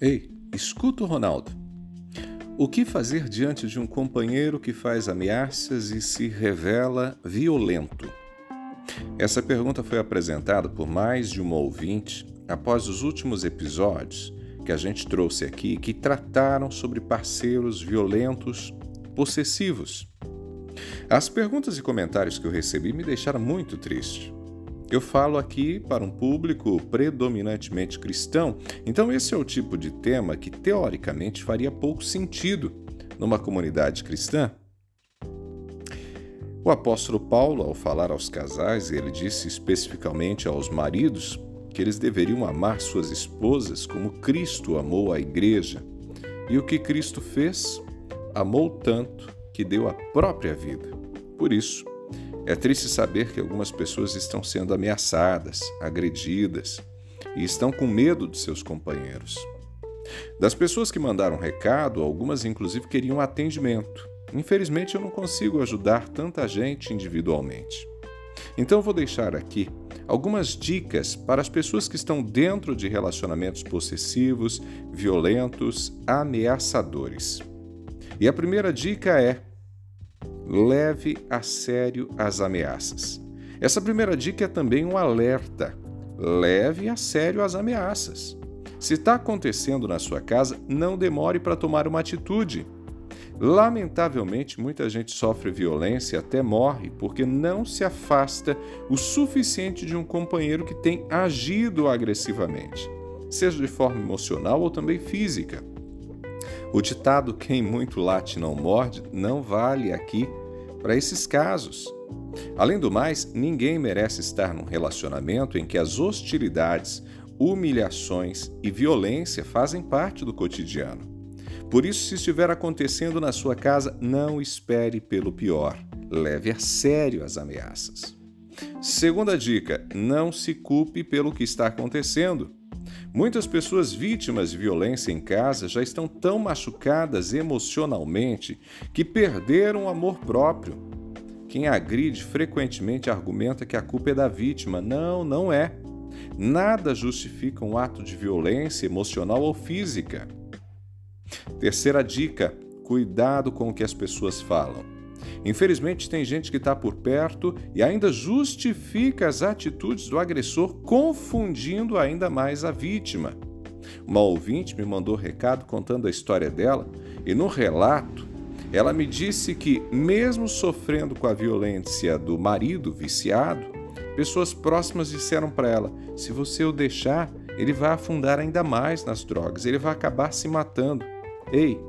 Ei, escuta o Ronaldo. O que fazer diante de um companheiro que faz ameaças e se revela violento? Essa pergunta foi apresentada por mais de uma ouvinte após os últimos episódios que a gente trouxe aqui que trataram sobre parceiros violentos possessivos. As perguntas e comentários que eu recebi me deixaram muito triste. Eu falo aqui para um público predominantemente cristão, então esse é o tipo de tema que teoricamente faria pouco sentido numa comunidade cristã. O apóstolo Paulo, ao falar aos casais, ele disse especificamente aos maridos que eles deveriam amar suas esposas como Cristo amou a igreja. E o que Cristo fez? Amou tanto que deu a própria vida. Por isso, é triste saber que algumas pessoas estão sendo ameaçadas, agredidas e estão com medo de seus companheiros. Das pessoas que mandaram recado, algumas inclusive queriam atendimento. Infelizmente, eu não consigo ajudar tanta gente individualmente. Então, vou deixar aqui algumas dicas para as pessoas que estão dentro de relacionamentos possessivos, violentos, ameaçadores. E a primeira dica é: leve a sério as ameaças. Essa primeira dica é também um alerta. Leve a sério as ameaças. Se está acontecendo na sua casa, não demore para tomar uma atitude. Lamentavelmente, muita gente sofre violência e até morre porque não se afasta o suficiente de um companheiro que tem agido agressivamente, seja de forma emocional ou também física. O ditado quem muito late não morde não vale aqui para esses casos. Além do mais, ninguém merece estar num relacionamento em que as hostilidades, humilhações e violência fazem parte do cotidiano. Por isso, se estiver acontecendo na sua casa, não espere pelo pior. Leve a sério as ameaças. Segunda dica: não se culpe pelo que está acontecendo. Muitas pessoas vítimas de violência em casa já estão tão machucadas emocionalmente que perderam o amor próprio. Quem agride frequentemente argumenta que a culpa é da vítima. Não, não é. Nada justifica um ato de violência emocional ou física. Terceira dica: cuidado com o que as pessoas falam. Infelizmente, tem gente que está por perto e ainda justifica as atitudes do agressor, confundindo ainda mais a vítima. Uma ouvinte me mandou recado contando a história dela e no relato ela me disse que, mesmo sofrendo com a violência do marido viciado, pessoas próximas disseram para ela: se você o deixar, ele vai afundar ainda mais nas drogas, ele vai acabar se matando. Ei,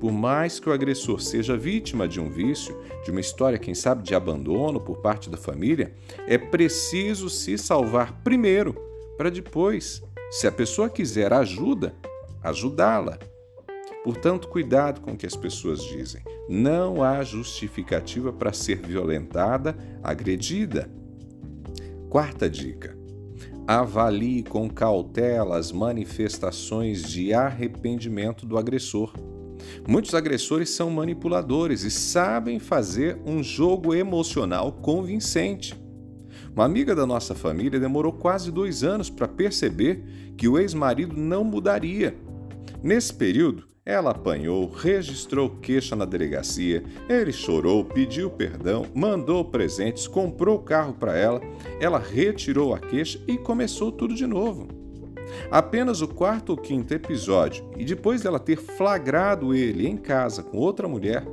por mais que o agressor seja vítima de um vício, de uma história, quem sabe, de abandono por parte da família, é preciso se salvar primeiro, para depois, se a pessoa quiser ajuda, ajudá-la. Portanto, cuidado com o que as pessoas dizem. Não há justificativa para ser violentada, agredida. Quarta dica: avalie com cautela as manifestações de arrependimento do agressor. Muitos agressores são manipuladores e sabem fazer um jogo emocional convincente. Uma amiga da nossa família demorou quase dois anos para perceber que o ex-marido não mudaria. Nesse período, ela apanhou, registrou queixa na delegacia, ele chorou, pediu perdão, mandou presentes, comprou o carro para ela, ela retirou a queixa e começou tudo de novo. Apenas o quarto ou quinto episódio, e depois dela ter flagrado ele em casa com outra mulher,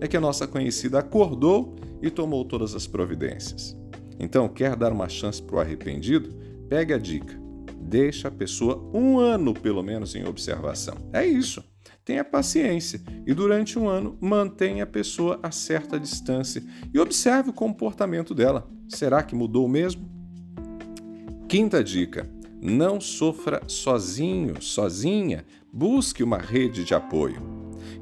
é que a nossa conhecida acordou e tomou todas as providências. Então, quer dar uma chance para o arrependido? Pegue a dica. Deixa a pessoa um ano, pelo menos, em observação. É isso. Tenha paciência e, durante um ano, mantenha a pessoa a certa distância e observe o comportamento dela. Será que mudou mesmo? Quinta dica: não sofra sozinho, sozinha. Busque uma rede de apoio.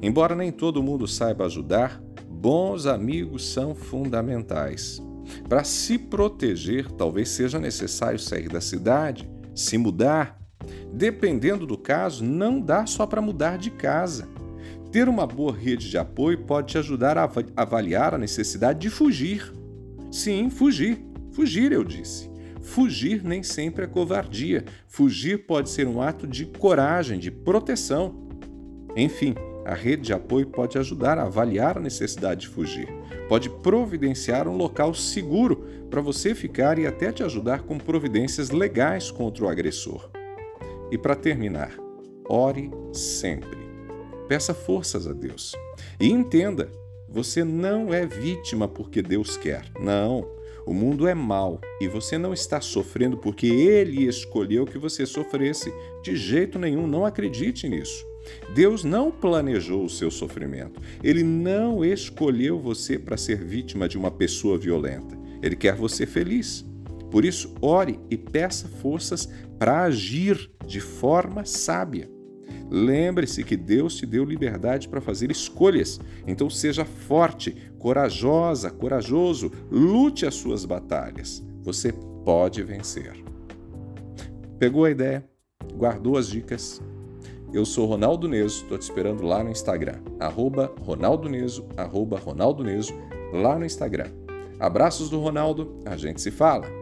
Embora nem todo mundo saiba ajudar, bons amigos são fundamentais. Para se proteger, talvez seja necessário sair da cidade, se mudar. Dependendo do caso, não dá só para mudar de casa. Ter uma boa rede de apoio pode te ajudar a avaliar a necessidade de fugir. Sim, fugir. Fugir, eu disse Fugir nem sempre é covardia. Fugir pode ser um ato de coragem, de proteção. Enfim, a rede de apoio pode ajudar a avaliar a necessidade de fugir. Pode providenciar um local seguro para você ficar e até te ajudar com providências legais contra o agressor. E para terminar, ore sempre. Peça forças a Deus. E entenda, você não é vítima porque Deus quer. Não. O mundo é mau e você não está sofrendo porque ele escolheu que você sofresse. De jeito nenhum, não acredite nisso. Deus não planejou o seu sofrimento. Ele não escolheu você para ser vítima de uma pessoa violenta. Ele quer você feliz. Por isso, ore e peça forças para agir de forma sábia. Lembre-se que Deus te deu liberdade para fazer escolhas. Então seja forte, corajosa, corajoso, lute as suas batalhas. Você pode vencer. Pegou a ideia? Guardou as dicas? Eu sou Ronaldo Neso, estou te esperando lá no Instagram, arroba Ronaldo Neso, arroba Ronaldo Neso, lá no Instagram. Abraços do Ronaldo, a gente se fala!